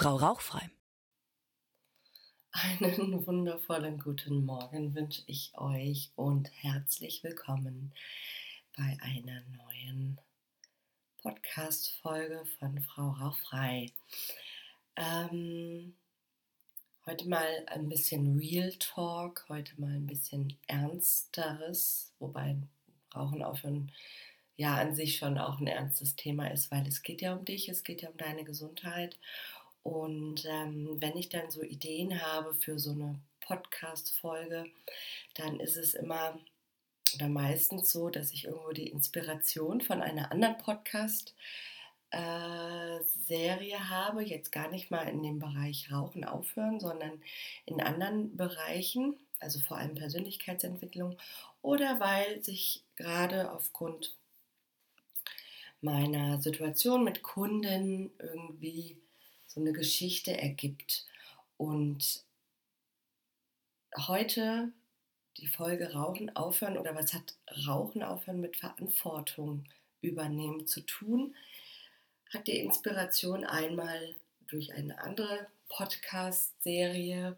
Frau Rauchfrei. Einen wundervollen guten Morgen wünsche ich euch und herzlich willkommen bei einer neuen Podcast-Folge von Frau Rauchfrei. Ähm, heute mal ein bisschen Real Talk, heute mal ein bisschen Ernsteres, wobei Rauchen aufhören ja an sich schon auch ein ernstes Thema ist, weil es geht ja um dich, es geht ja um deine Gesundheit. Und ähm, wenn ich dann so Ideen habe für so eine Podcast-Folge, dann ist es immer oder meistens so, dass ich irgendwo die Inspiration von einer anderen Podcast äh, habe, jetzt gar nicht mal in dem Bereich Rauchen aufhören, sondern in anderen Bereichen, also vor allem Persönlichkeitsentwicklung oder weil sich gerade aufgrund meiner Situation mit Kunden irgendwie so eine Geschichte ergibt. Und heute die Folge Rauchen aufhören oder was hat Rauchen aufhören mit Verantwortung übernehmen zu tun, hat die Inspiration einmal durch eine andere Podcast-Serie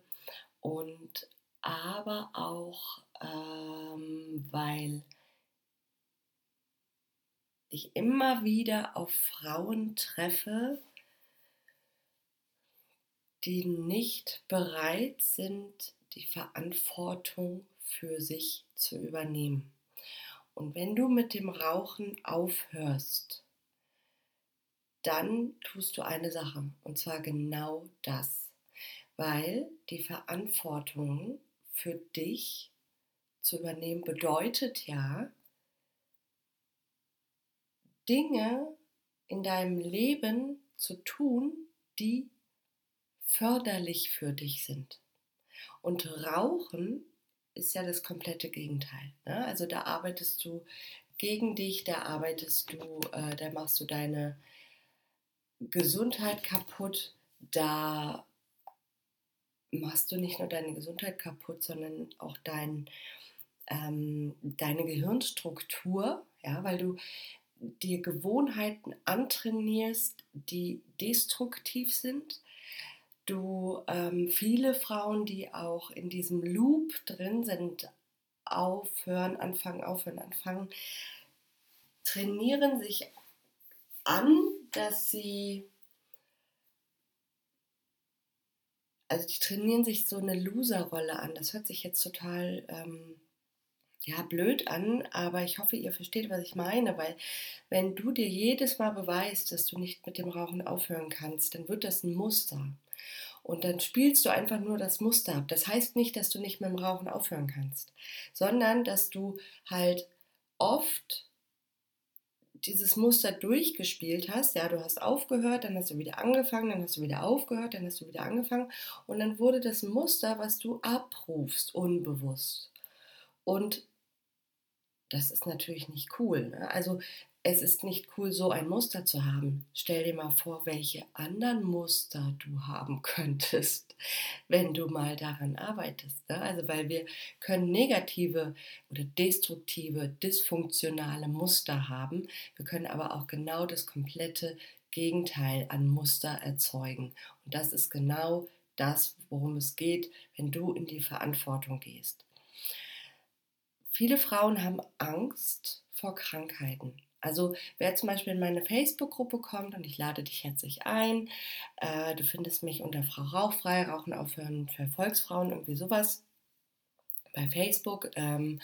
und aber auch, ähm, weil ich immer wieder auf Frauen treffe, die nicht bereit sind, die Verantwortung für sich zu übernehmen. Und wenn du mit dem Rauchen aufhörst, dann tust du eine Sache, und zwar genau das, weil die Verantwortung für dich zu übernehmen bedeutet ja, Dinge in deinem Leben zu tun, die förderlich für dich sind. Und Rauchen ist ja das komplette Gegenteil. Ne? Also da arbeitest du gegen dich, da arbeitest du, äh, da machst du deine Gesundheit kaputt, da machst du nicht nur deine Gesundheit kaputt, sondern auch dein, ähm, deine Gehirnstruktur, ja, weil du dir Gewohnheiten antrainierst, die destruktiv sind. Du ähm, viele Frauen, die auch in diesem Loop drin sind, aufhören, anfangen, aufhören, anfangen, trainieren sich an, dass sie also die trainieren sich so eine Loser-Rolle an. Das hört sich jetzt total ähm, ja, blöd an, aber ich hoffe, ihr versteht, was ich meine, weil wenn du dir jedes Mal beweist, dass du nicht mit dem Rauchen aufhören kannst, dann wird das ein Muster. Und dann spielst du einfach nur das Muster ab. Das heißt nicht, dass du nicht mit dem Rauchen aufhören kannst, sondern dass du halt oft dieses Muster durchgespielt hast, ja, du hast aufgehört, dann hast du wieder angefangen, dann hast du wieder aufgehört, dann hast du wieder angefangen und dann wurde das Muster, was du abrufst, unbewusst. Und das ist natürlich nicht cool. Ne? Also es ist nicht cool, so ein Muster zu haben. Stell dir mal vor, welche anderen Muster du haben könntest, wenn du mal daran arbeitest. Ne? Also weil wir können negative oder destruktive, dysfunktionale Muster haben. Wir können aber auch genau das komplette Gegenteil an Muster erzeugen. Und das ist genau das, worum es geht, wenn du in die Verantwortung gehst. Viele Frauen haben Angst vor Krankheiten. Also wer zum Beispiel in meine Facebook-Gruppe kommt und ich lade dich herzlich ein, äh, du findest mich unter Frau Rauchfrei, Rauchen aufhören für Volksfrauen, irgendwie sowas bei Facebook ähm,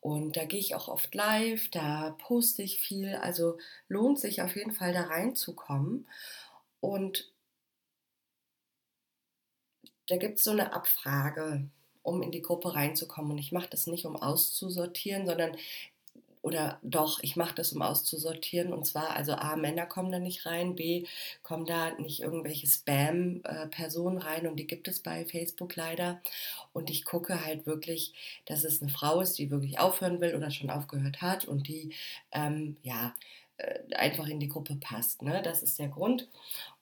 und da gehe ich auch oft live, da poste ich viel, also lohnt sich auf jeden Fall da reinzukommen und da gibt es so eine Abfrage, um in die Gruppe reinzukommen. Und ich mache das nicht, um auszusortieren, sondern oder doch, ich mache das, um auszusortieren. Und zwar, also A, Männer kommen da nicht rein, B, kommen da nicht irgendwelche Spam-Personen rein und die gibt es bei Facebook leider. Und ich gucke halt wirklich, dass es eine Frau ist, die wirklich aufhören will oder schon aufgehört hat und die, ähm, ja, äh, einfach in die Gruppe passt. Ne? Das ist der Grund.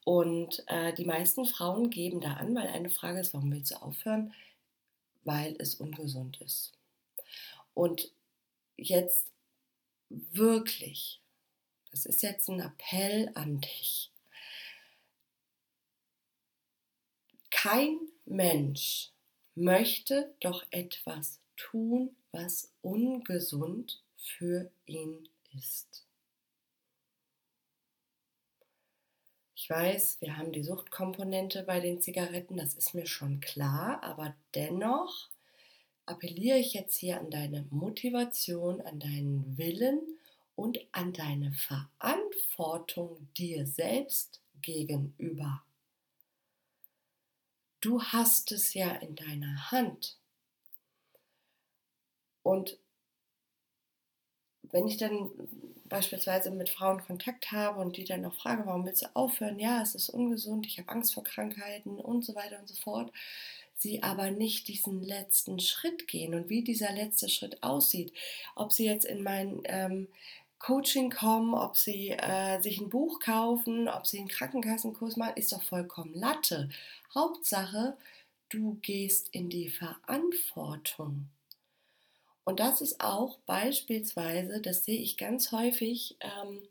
Und äh, die meisten Frauen geben da an, weil eine Frage ist, warum willst du aufhören? weil es ungesund ist. Und jetzt wirklich, das ist jetzt ein Appell an dich. kein Mensch möchte doch etwas tun, was ungesund für ihn ist. Ich weiß, wir haben die Suchtkomponente bei den Zigaretten, das ist mir schon klar, aber dennoch appelliere ich jetzt hier an deine Motivation, an deinen Willen und an deine Verantwortung dir selbst gegenüber. Du hast es ja in deiner Hand. Und wenn ich dann beispielsweise mit Frauen Kontakt habe und die dann noch frage, warum willst du aufhören? Ja, es ist ungesund, ich habe Angst vor Krankheiten und so weiter und so fort. Sie aber nicht diesen letzten Schritt gehen und wie dieser letzte Schritt aussieht. Ob sie jetzt in mein ähm, Coaching kommen, ob sie äh, sich ein Buch kaufen, ob sie einen Krankenkassenkurs machen, ist doch vollkommen Latte. Hauptsache, du gehst in die Verantwortung. Und das ist auch beispielsweise, das sehe ich ganz häufig, ähm,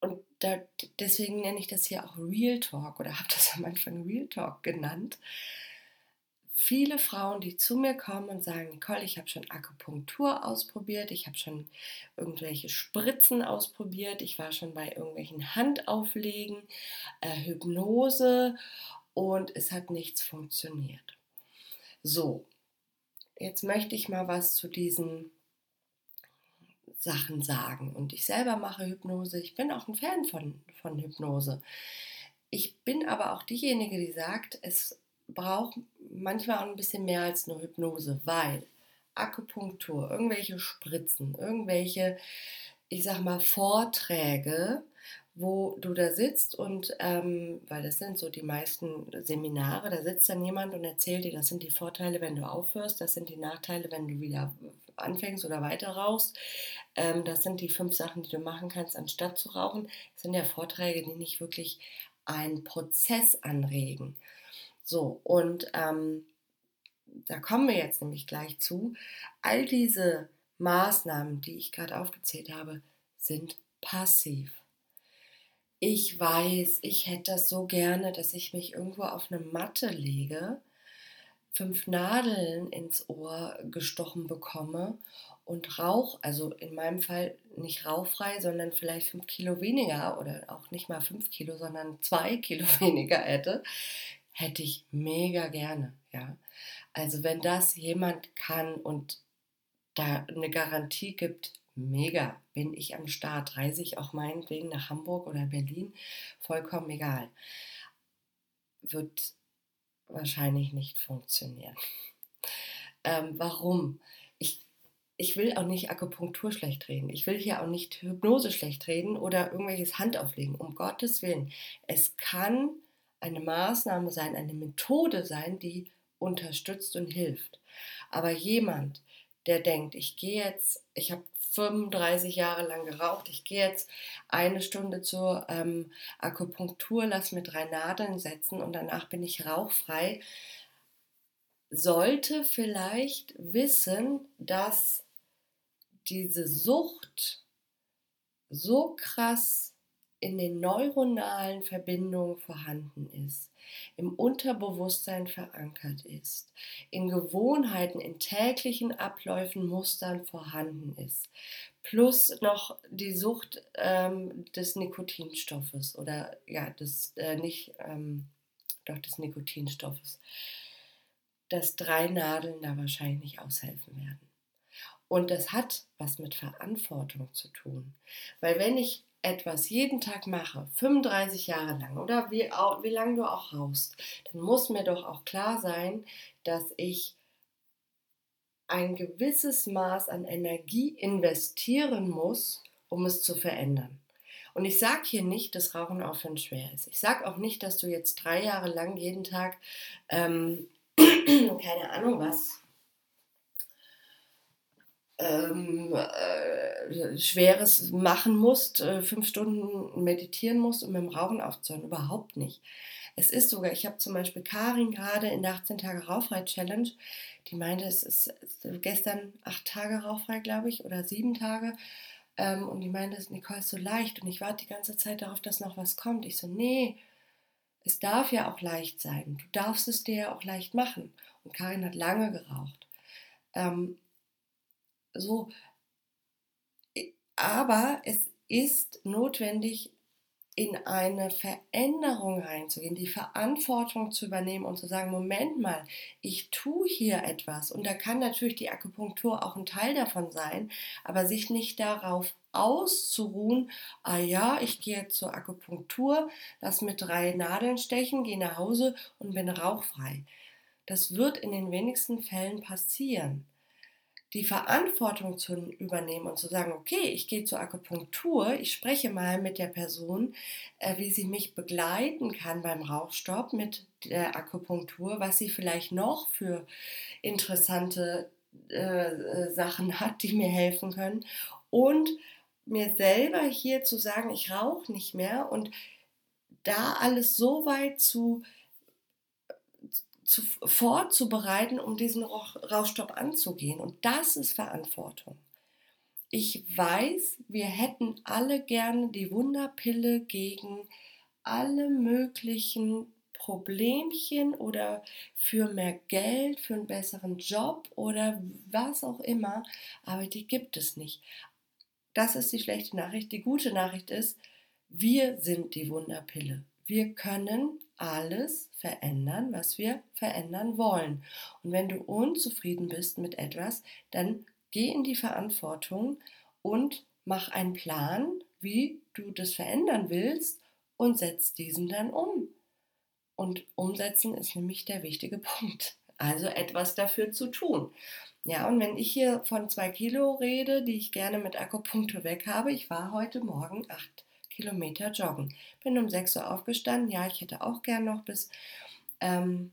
und da, deswegen nenne ich das hier auch Real Talk oder habe das am Anfang Real Talk genannt. Viele Frauen, die zu mir kommen und sagen, Nicole, ich habe schon Akupunktur ausprobiert, ich habe schon irgendwelche Spritzen ausprobiert, ich war schon bei irgendwelchen Handauflegen, äh, Hypnose und es hat nichts funktioniert. So, jetzt möchte ich mal was zu diesen Sachen sagen. Und ich selber mache Hypnose. Ich bin auch ein Fan von, von Hypnose. Ich bin aber auch diejenige, die sagt, es braucht manchmal auch ein bisschen mehr als nur Hypnose, weil Akupunktur, irgendwelche Spritzen, irgendwelche, ich sag mal, Vorträge, wo du da sitzt und, ähm, weil das sind so die meisten Seminare, da sitzt dann jemand und erzählt dir, das sind die Vorteile, wenn du aufhörst, das sind die Nachteile, wenn du wieder anfängst oder weiter rauchst, ähm, das sind die fünf Sachen, die du machen kannst, anstatt zu rauchen. Das sind ja Vorträge, die nicht wirklich einen Prozess anregen. So, und ähm, da kommen wir jetzt nämlich gleich zu. All diese Maßnahmen, die ich gerade aufgezählt habe, sind passiv ich weiß, ich hätte das so gerne, dass ich mich irgendwo auf eine Matte lege, fünf Nadeln ins Ohr gestochen bekomme und Rauch, also in meinem Fall nicht rauchfrei, sondern vielleicht fünf Kilo weniger oder auch nicht mal fünf Kilo, sondern zwei Kilo weniger hätte, hätte ich mega gerne, ja. Also wenn das jemand kann und da eine Garantie gibt, mega, bin ich am Start, reise ich auch meinetwegen nach Hamburg oder Berlin, vollkommen egal. Wird wahrscheinlich nicht funktionieren. Ähm, warum? Ich, ich will auch nicht Akupunktur schlecht reden. Ich will hier auch nicht Hypnose schlecht reden oder irgendwelches Handauflegen. Um Gottes Willen. Es kann eine Maßnahme sein, eine Methode sein, die unterstützt und hilft. Aber jemand, der denkt, ich gehe jetzt, ich habe 35 Jahre lang geraucht. Ich gehe jetzt eine Stunde zur ähm, Akupunktur, lass mir drei Nadeln setzen und danach bin ich rauchfrei. Sollte vielleicht wissen, dass diese Sucht so krass in den neuronalen Verbindungen vorhanden ist, im Unterbewusstsein verankert ist, in Gewohnheiten, in täglichen Abläufen, Mustern vorhanden ist, plus noch die Sucht ähm, des Nikotinstoffes oder ja, des äh, nicht, ähm, doch des Nikotinstoffes, dass drei Nadeln da wahrscheinlich nicht aushelfen werden. Und das hat was mit Verantwortung zu tun. Weil wenn ich etwas jeden Tag mache, 35 Jahre lang oder wie, wie lange du auch rauchst, dann muss mir doch auch klar sein, dass ich ein gewisses Maß an Energie investieren muss, um es zu verändern. Und ich sage hier nicht, dass Rauchen aufhören schwer ist. Ich sage auch nicht, dass du jetzt drei Jahre lang jeden Tag, ähm, keine Ahnung was, ähm, äh, Schweres machen musst, äh, fünf Stunden meditieren musst, um mit dem Rauchen aufzuhören. Überhaupt nicht. Es ist sogar, ich habe zum Beispiel Karin gerade in der 18 Tage Rauchfrei Challenge, die meinte, es ist gestern acht Tage rauchfrei, glaube ich, oder sieben Tage. Ähm, und die meinte, Nicole ist so leicht und ich warte die ganze Zeit darauf, dass noch was kommt. Ich so, nee, es darf ja auch leicht sein. Du darfst es dir ja auch leicht machen. Und Karin hat lange geraucht. Ähm, so, aber es ist notwendig, in eine Veränderung reinzugehen, die Verantwortung zu übernehmen und zu sagen, Moment mal, ich tue hier etwas. Und da kann natürlich die Akupunktur auch ein Teil davon sein, aber sich nicht darauf auszuruhen, ah ja, ich gehe zur Akupunktur, lass mit drei Nadeln stechen, gehe nach Hause und bin rauchfrei. Das wird in den wenigsten Fällen passieren die Verantwortung zu übernehmen und zu sagen, okay, ich gehe zur Akupunktur, ich spreche mal mit der Person, äh, wie sie mich begleiten kann beim Rauchstopp mit der Akupunktur, was sie vielleicht noch für interessante äh, äh Sachen hat, die mir helfen können. Und mir selber hier zu sagen, ich rauche nicht mehr und da alles so weit zu zu, vorzubereiten, um diesen Rauchstopp anzugehen. Und das ist Verantwortung. Ich weiß, wir hätten alle gerne die Wunderpille gegen alle möglichen Problemchen oder für mehr Geld, für einen besseren Job oder was auch immer, aber die gibt es nicht. Das ist die schlechte Nachricht. Die gute Nachricht ist, wir sind die Wunderpille. Wir können alles verändern, was wir verändern wollen. Und wenn du unzufrieden bist mit etwas, dann geh in die Verantwortung und mach einen Plan, wie du das verändern willst und setz diesen dann um. Und umsetzen ist nämlich der wichtige Punkt. Also etwas dafür zu tun. Ja, und wenn ich hier von zwei Kilo rede, die ich gerne mit Akupunktur weg habe, ich war heute Morgen acht Kilometer joggen. Bin um 6 Uhr aufgestanden. Ja, ich hätte auch gern noch bis ähm,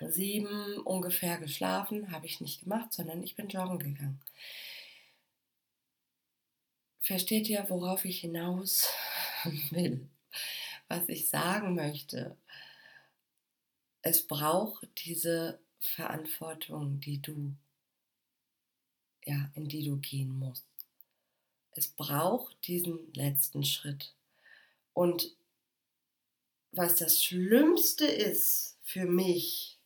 7 ungefähr geschlafen. Habe ich nicht gemacht, sondern ich bin joggen gegangen. Versteht ihr, worauf ich hinaus will? Was ich sagen möchte? Es braucht diese Verantwortung, die du, ja, in die du gehen musst es braucht diesen letzten Schritt. Und was das Schlimmste ist für mich,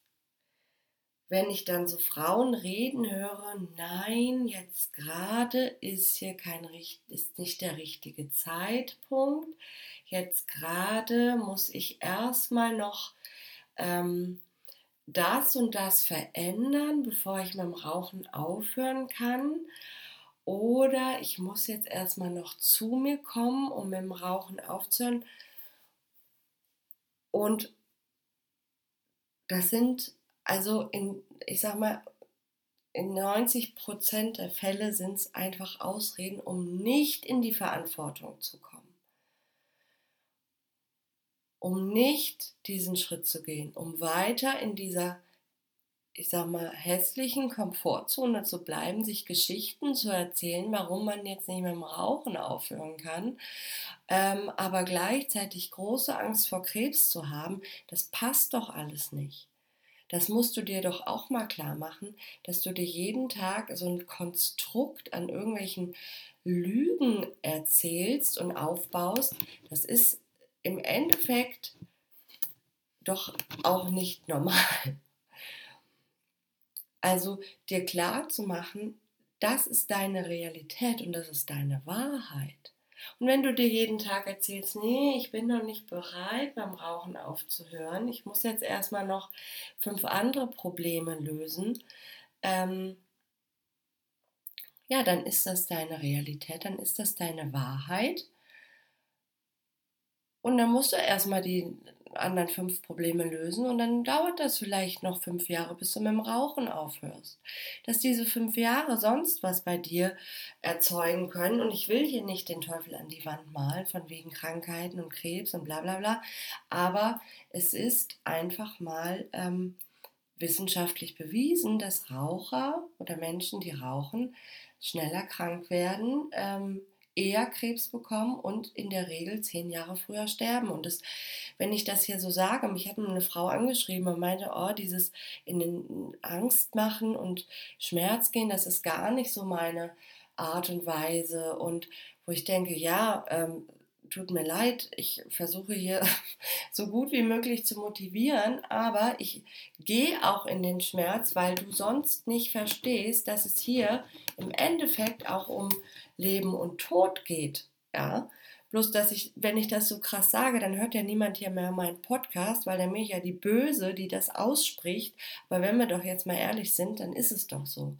wenn ich dann so Frauen reden höre, nein, jetzt gerade ist hier kein ist nicht der richtige Zeitpunkt. Jetzt gerade muss ich erstmal noch ähm, das und das verändern, bevor ich mit dem Rauchen aufhören kann. Oder ich muss jetzt erstmal noch zu mir kommen, um mit dem Rauchen aufzuhören. Und das sind, also in, ich sag mal, in 90 Prozent der Fälle sind es einfach Ausreden, um nicht in die Verantwortung zu kommen. Um nicht diesen Schritt zu gehen, um weiter in dieser ich sag mal, hässlichen Komfortzone zu bleiben, sich Geschichten zu erzählen, warum man jetzt nicht mehr im Rauchen aufhören kann, ähm, aber gleichzeitig große Angst vor Krebs zu haben, das passt doch alles nicht. Das musst du dir doch auch mal klar machen, dass du dir jeden Tag so ein Konstrukt an irgendwelchen Lügen erzählst und aufbaust. Das ist im Endeffekt doch auch nicht normal. Also dir klar zu machen, das ist deine Realität und das ist deine Wahrheit. Und wenn du dir jeden Tag erzählst, nee, ich bin noch nicht bereit, beim Rauchen aufzuhören, ich muss jetzt erstmal noch fünf andere Probleme lösen, ähm, ja, dann ist das deine Realität, dann ist das deine Wahrheit. Und dann musst du erstmal die anderen fünf Probleme lösen und dann dauert das vielleicht noch fünf Jahre, bis du mit dem Rauchen aufhörst. Dass diese fünf Jahre sonst was bei dir erzeugen können und ich will hier nicht den Teufel an die Wand malen von wegen Krankheiten und Krebs und bla bla bla, aber es ist einfach mal ähm, wissenschaftlich bewiesen, dass Raucher oder Menschen, die rauchen, schneller krank werden. Ähm, eher Krebs bekommen und in der Regel zehn Jahre früher sterben. Und das, wenn ich das hier so sage, mich hat eine Frau angeschrieben und meinte, oh, dieses in den Angst machen und Schmerz gehen, das ist gar nicht so meine Art und Weise. Und wo ich denke, ja, ähm, tut mir leid, ich versuche hier so gut wie möglich zu motivieren, aber ich gehe auch in den Schmerz, weil du sonst nicht verstehst, dass es hier im Endeffekt auch um Leben und Tod geht. Ja, Bloß, dass ich, wenn ich das so krass sage, dann hört ja niemand hier mehr meinen Podcast, weil dann bin ich ja die Böse, die das ausspricht. Aber wenn wir doch jetzt mal ehrlich sind, dann ist es doch so.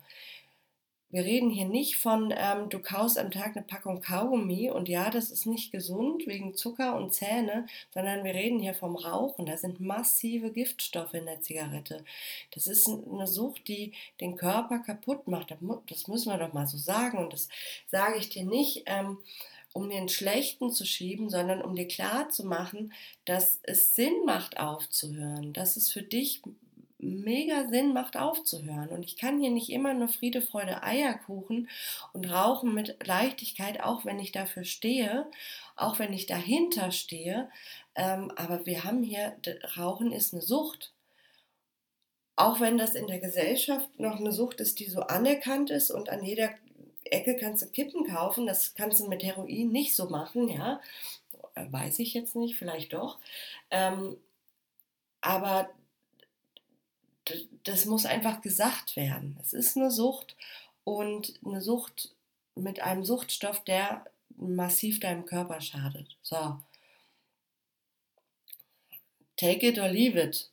Wir reden hier nicht von, ähm, du kaust am Tag eine Packung Kaugummi und ja, das ist nicht gesund wegen Zucker und Zähne, sondern wir reden hier vom Rauchen. Da sind massive Giftstoffe in der Zigarette. Das ist eine Sucht, die den Körper kaputt macht. Das müssen wir doch mal so sagen. Und das sage ich dir nicht. Ähm, um den Schlechten zu schieben, sondern um dir klar zu machen, dass es Sinn macht aufzuhören, dass es für dich mega Sinn macht aufzuhören. Und ich kann hier nicht immer nur Friede, Freude, Eierkuchen und rauchen mit Leichtigkeit, auch wenn ich dafür stehe, auch wenn ich dahinter stehe. Ähm, aber wir haben hier, Rauchen ist eine Sucht. Auch wenn das in der Gesellschaft noch eine Sucht ist, die so anerkannt ist und an jeder Ecke kannst du Kippen kaufen, das kannst du mit Heroin nicht so machen, ja. Weiß ich jetzt nicht, vielleicht doch. Ähm, aber das muss einfach gesagt werden. Es ist eine Sucht und eine Sucht mit einem Suchtstoff, der massiv deinem Körper schadet. So. Take it or leave it.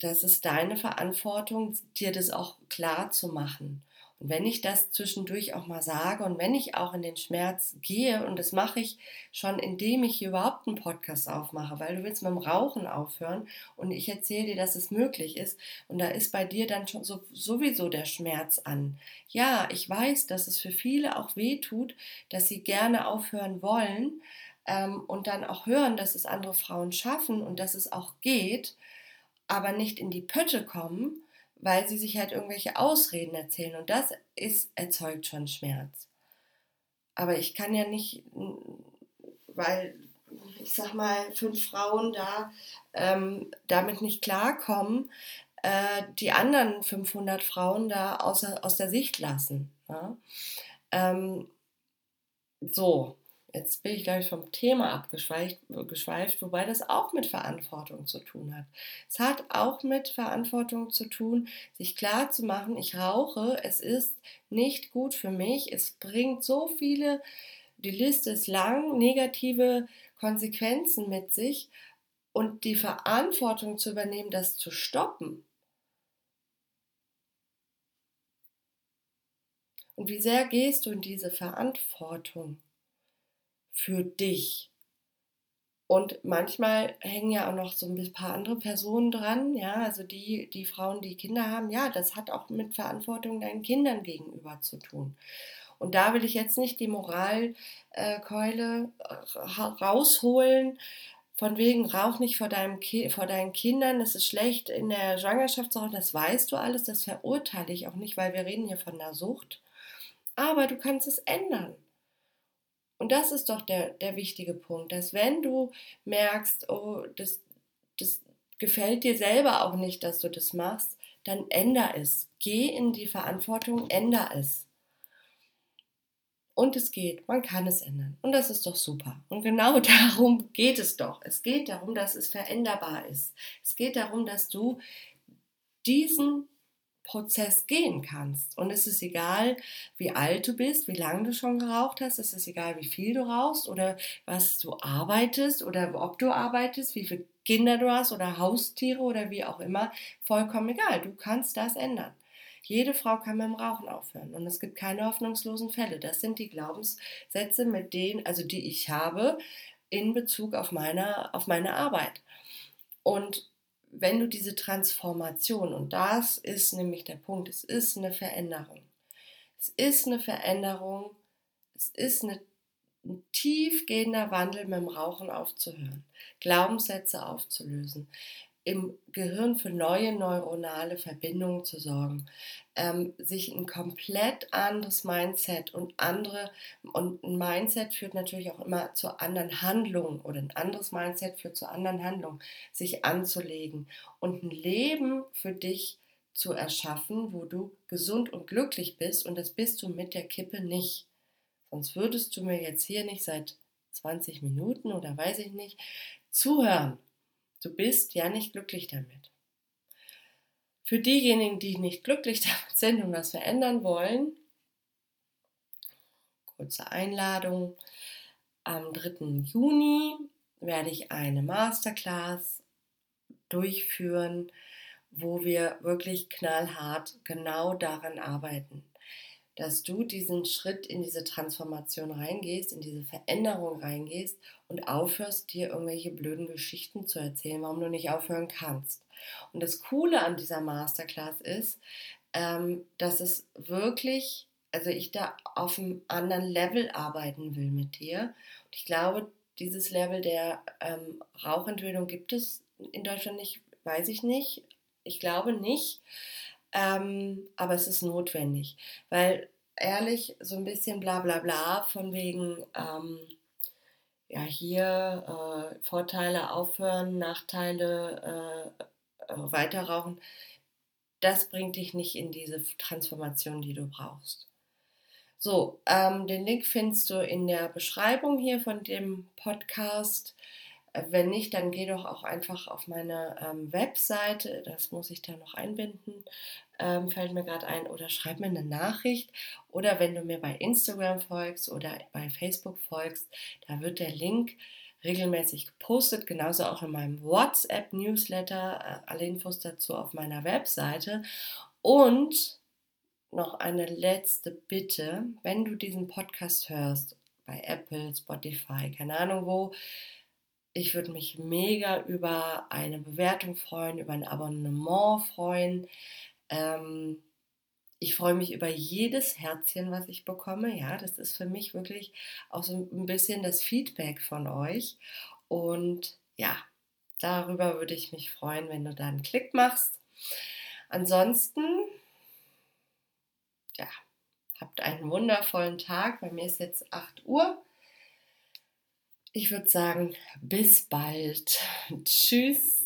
Das ist deine Verantwortung, dir das auch klar zu machen. Und wenn ich das zwischendurch auch mal sage und wenn ich auch in den Schmerz gehe, und das mache ich schon, indem ich hier überhaupt einen Podcast aufmache, weil du willst mit dem Rauchen aufhören und ich erzähle dir, dass es möglich ist und da ist bei dir dann schon so, sowieso der Schmerz an. Ja, ich weiß, dass es für viele auch weh tut, dass sie gerne aufhören wollen ähm, und dann auch hören, dass es andere Frauen schaffen und dass es auch geht, aber nicht in die Pötte kommen weil sie sich halt irgendwelche Ausreden erzählen und das ist, erzeugt schon Schmerz. Aber ich kann ja nicht, weil ich sag mal, fünf Frauen da ähm, damit nicht klarkommen, äh, die anderen 500 Frauen da außer, aus der Sicht lassen. Ja? Ähm, so, jetzt bin ich, glaube ich, vom Thema abgeschweift, wobei das auch mit Verantwortung zu tun hat. Es hat auch mit Verantwortung zu tun, sich klar zu machen, ich rauche, es ist nicht gut für mich, es bringt so viele, die Liste ist lang, negative Konsequenzen mit sich und die Verantwortung zu übernehmen, das zu stoppen. Und wie sehr gehst du in diese Verantwortung? Für dich. Und manchmal hängen ja auch noch so ein paar andere Personen dran, ja, also die, die Frauen, die Kinder haben, ja, das hat auch mit Verantwortung deinen Kindern gegenüber zu tun. Und da will ich jetzt nicht die Moralkeule äh, rausholen, von wegen rauch nicht vor, deinem Ki vor deinen Kindern, das ist schlecht in der Schwangerschaft zu rauchen, das weißt du alles, das verurteile ich auch nicht, weil wir reden hier von der Sucht. Aber du kannst es ändern. Und das ist doch der, der wichtige Punkt, dass wenn du merkst, oh, das, das gefällt dir selber auch nicht, dass du das machst, dann änder es. Geh in die Verantwortung, änder es. Und es geht, man kann es ändern. Und das ist doch super. Und genau darum geht es doch. Es geht darum, dass es veränderbar ist. Es geht darum, dass du diesen Prozess gehen kannst. Und es ist egal, wie alt du bist, wie lange du schon geraucht hast, es ist egal, wie viel du rauchst oder was du arbeitest oder ob du arbeitest, wie viele Kinder du hast oder Haustiere oder wie auch immer, vollkommen egal. Du kannst das ändern. Jede Frau kann dem Rauchen aufhören und es gibt keine hoffnungslosen Fälle. Das sind die Glaubenssätze, mit denen, also die ich habe in Bezug auf meine, auf meine Arbeit. Und wenn du diese Transformation, und das ist nämlich der Punkt, es ist eine Veränderung. Es ist eine Veränderung, es ist eine, ein tiefgehender Wandel mit dem Rauchen aufzuhören, Glaubenssätze aufzulösen, im Gehirn für neue neuronale Verbindungen zu sorgen, ähm, sich ein komplett anderes Mindset und andere und ein Mindset führt natürlich auch immer zu anderen Handlungen oder ein anderes Mindset führt zu anderen Handlungen, sich anzulegen und ein Leben für dich zu erschaffen, wo du gesund und glücklich bist und das bist du mit der Kippe nicht. Sonst würdest du mir jetzt hier nicht seit 20 Minuten oder weiß ich nicht, zuhören. Du bist ja nicht glücklich damit. Für diejenigen, die nicht glücklich damit sind und was verändern wollen, kurze Einladung. Am 3. Juni werde ich eine Masterclass durchführen, wo wir wirklich knallhart genau daran arbeiten, dass du diesen Schritt in diese Transformation reingehst, in diese Veränderung reingehst und aufhörst, dir irgendwelche blöden Geschichten zu erzählen, warum du nicht aufhören kannst. Und das Coole an dieser Masterclass ist, ähm, dass es wirklich, also ich da auf einem anderen Level arbeiten will mit dir. Und ich glaube, dieses Level der ähm, Rauchentwöhnung gibt es in Deutschland nicht, weiß ich nicht. Ich glaube nicht. Ähm, aber es ist notwendig, weil ehrlich so ein bisschen bla bla bla von wegen, ähm, ja, hier äh, Vorteile aufhören, Nachteile äh, äh, weiterrauchen, das bringt dich nicht in diese Transformation, die du brauchst. So, ähm, den Link findest du in der Beschreibung hier von dem Podcast. Wenn nicht, dann geh doch auch einfach auf meine ähm, Webseite, das muss ich da noch einbinden, ähm, fällt mir gerade ein, oder schreib mir eine Nachricht. Oder wenn du mir bei Instagram folgst oder bei Facebook folgst, da wird der Link regelmäßig gepostet, genauso auch in meinem WhatsApp-Newsletter, äh, alle Infos dazu auf meiner Webseite. Und noch eine letzte Bitte, wenn du diesen Podcast hörst, bei Apple, Spotify, keine Ahnung wo, ich würde mich mega über eine Bewertung freuen, über ein Abonnement freuen. Ähm, ich freue mich über jedes Herzchen, was ich bekomme. Ja, das ist für mich wirklich auch so ein bisschen das Feedback von euch. Und ja, darüber würde ich mich freuen, wenn du da einen Klick machst. Ansonsten, ja, habt einen wundervollen Tag. Bei mir ist jetzt 8 Uhr. Ich würde sagen, bis bald. Tschüss.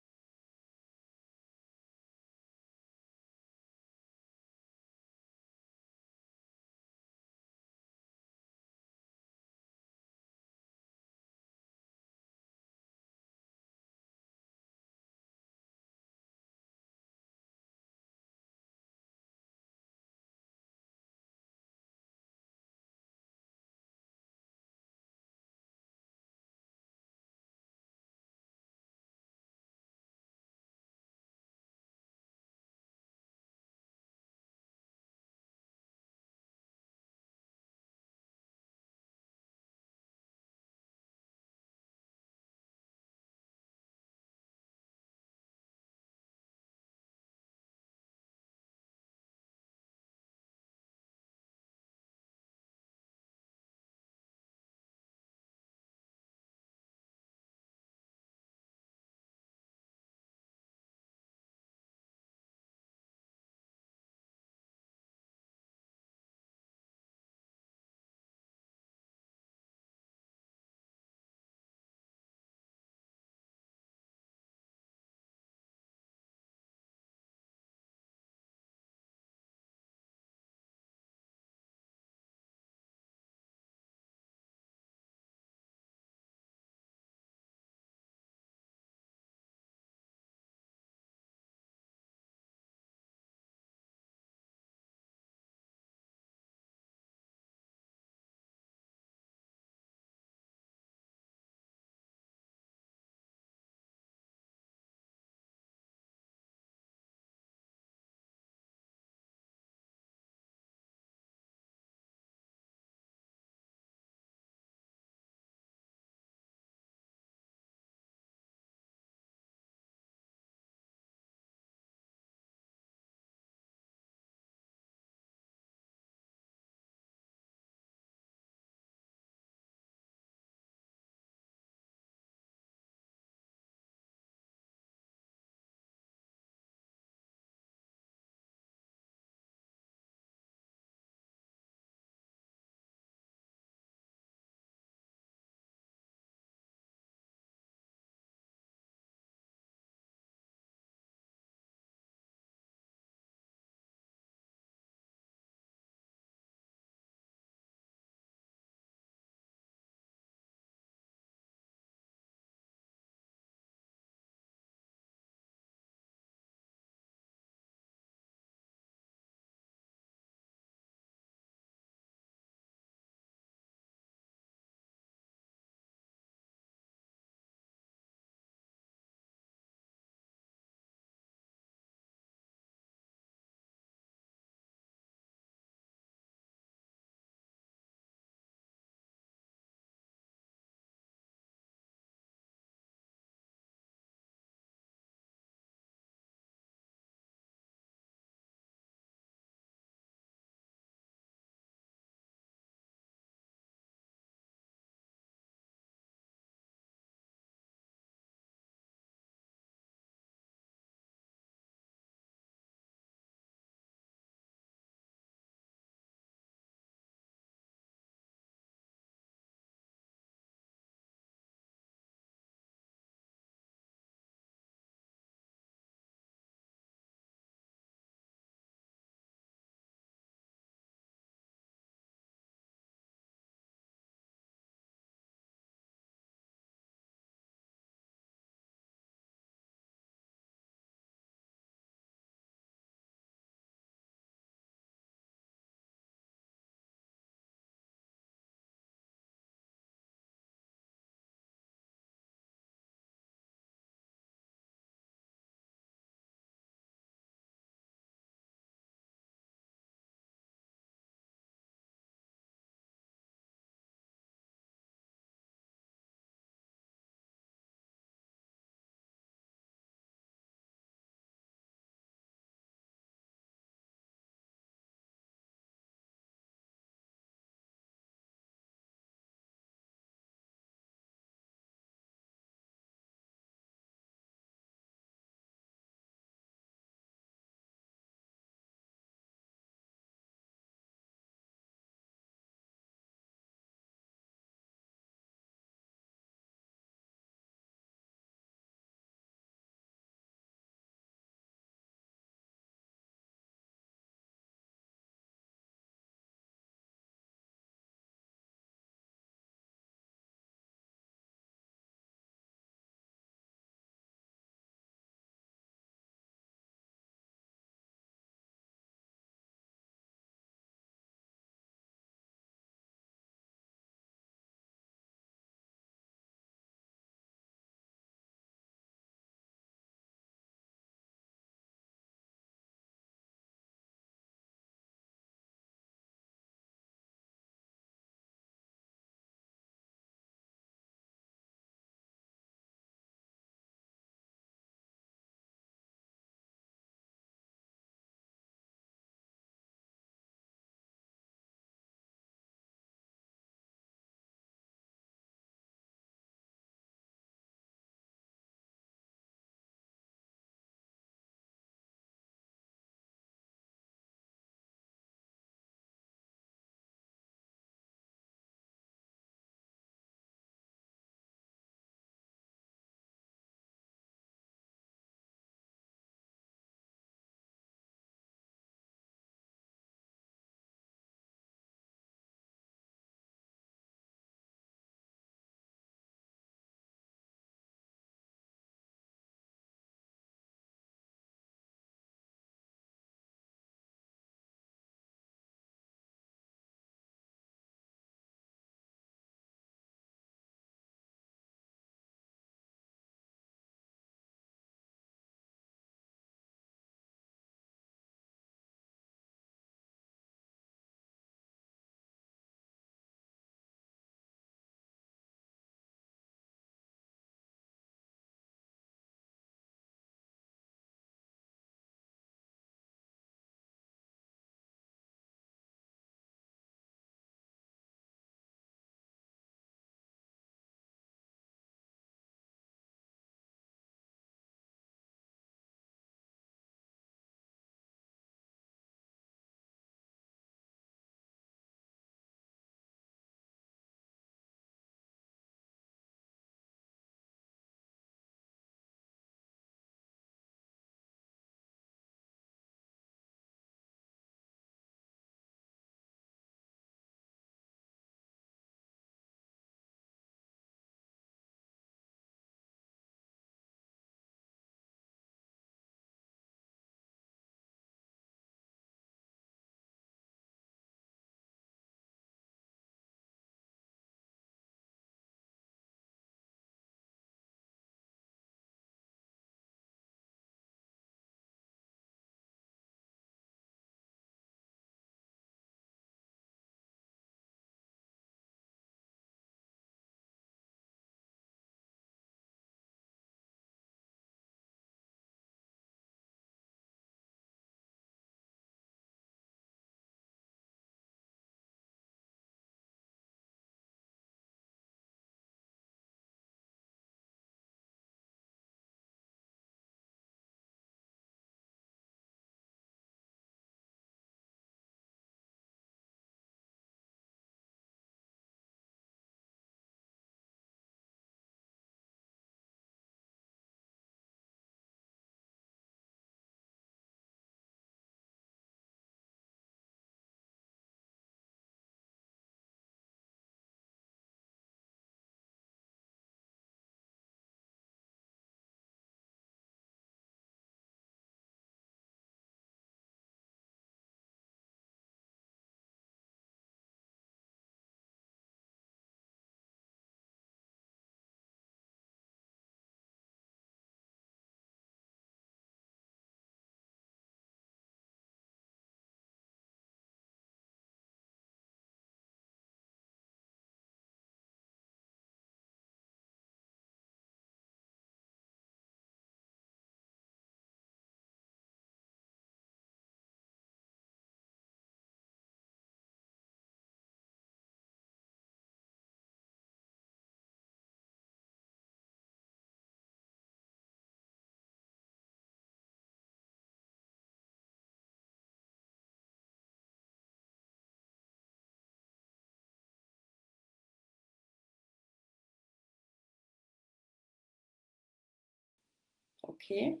Okay?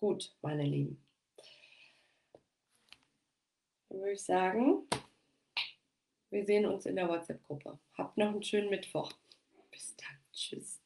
Gut, meine Lieben. Dann würde ich sagen, wir sehen uns in der WhatsApp-Gruppe. Habt noch einen schönen Mittwoch. Bis dann. Tschüss.